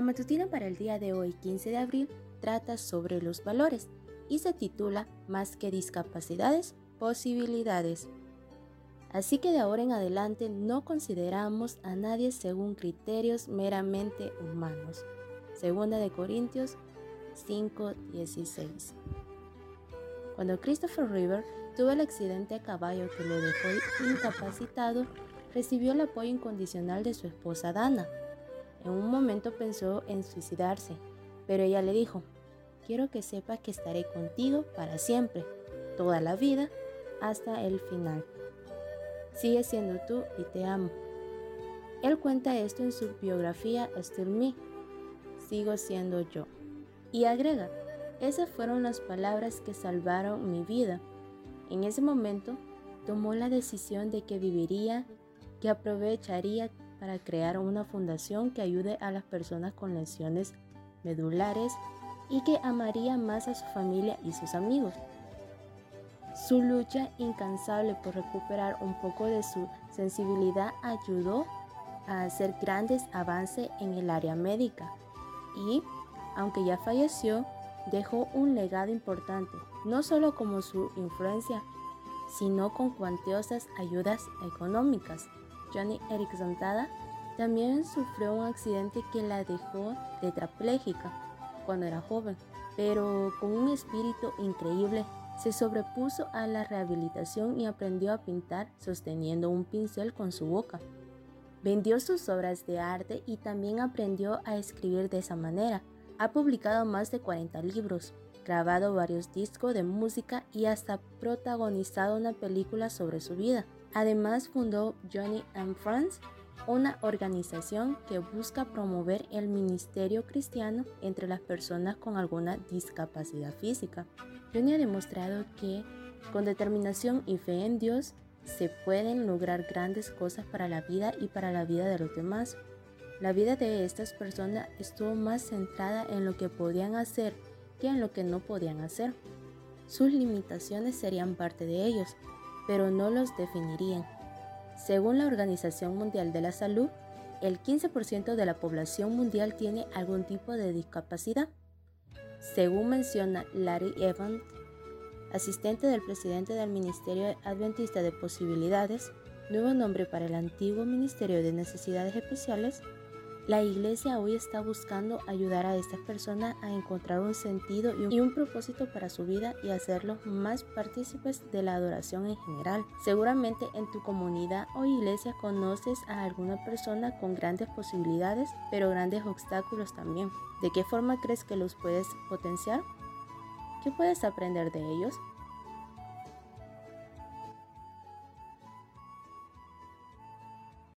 La matutina para el día de hoy, 15 de abril, trata sobre los valores y se titula Más que discapacidades, posibilidades. Así que de ahora en adelante no consideramos a nadie según criterios meramente humanos. Segunda de Corintios 5:16. Cuando Christopher River tuvo el accidente a caballo que lo dejó incapacitado, recibió el apoyo incondicional de su esposa Dana. En un momento pensó en suicidarse, pero ella le dijo, quiero que sepas que estaré contigo para siempre, toda la vida, hasta el final. Sigue siendo tú y te amo. Él cuenta esto en su biografía Still Me, Sigo siendo yo. Y agrega, esas fueron las palabras que salvaron mi vida. En ese momento tomó la decisión de que viviría, que aprovecharía para crear una fundación que ayude a las personas con lesiones medulares y que amaría más a su familia y sus amigos. Su lucha incansable por recuperar un poco de su sensibilidad ayudó a hacer grandes avances en el área médica y, aunque ya falleció, dejó un legado importante, no solo como su influencia, sino con cuantiosas ayudas económicas. Johnny Erickson Tada también sufrió un accidente que la dejó tetrapléjica cuando era joven, pero con un espíritu increíble se sobrepuso a la rehabilitación y aprendió a pintar sosteniendo un pincel con su boca. Vendió sus obras de arte y también aprendió a escribir de esa manera. Ha publicado más de 40 libros, grabado varios discos de música y hasta protagonizado una película sobre su vida. Además fundó Johnny and Friends, una organización que busca promover el ministerio cristiano entre las personas con alguna discapacidad física. Johnny ha demostrado que con determinación y fe en Dios se pueden lograr grandes cosas para la vida y para la vida de los demás. La vida de estas personas estuvo más centrada en lo que podían hacer en lo que no podían hacer. Sus limitaciones serían parte de ellos, pero no los definirían. Según la Organización Mundial de la Salud, el 15% de la población mundial tiene algún tipo de discapacidad. Según menciona Larry Evans, asistente del presidente del Ministerio Adventista de Posibilidades, nuevo nombre para el antiguo Ministerio de Necesidades Especiales, la iglesia hoy está buscando ayudar a estas personas a encontrar un sentido y un propósito para su vida y hacerlos más partícipes de la adoración en general. Seguramente en tu comunidad o iglesia conoces a alguna persona con grandes posibilidades, pero grandes obstáculos también. ¿De qué forma crees que los puedes potenciar? ¿Qué puedes aprender de ellos?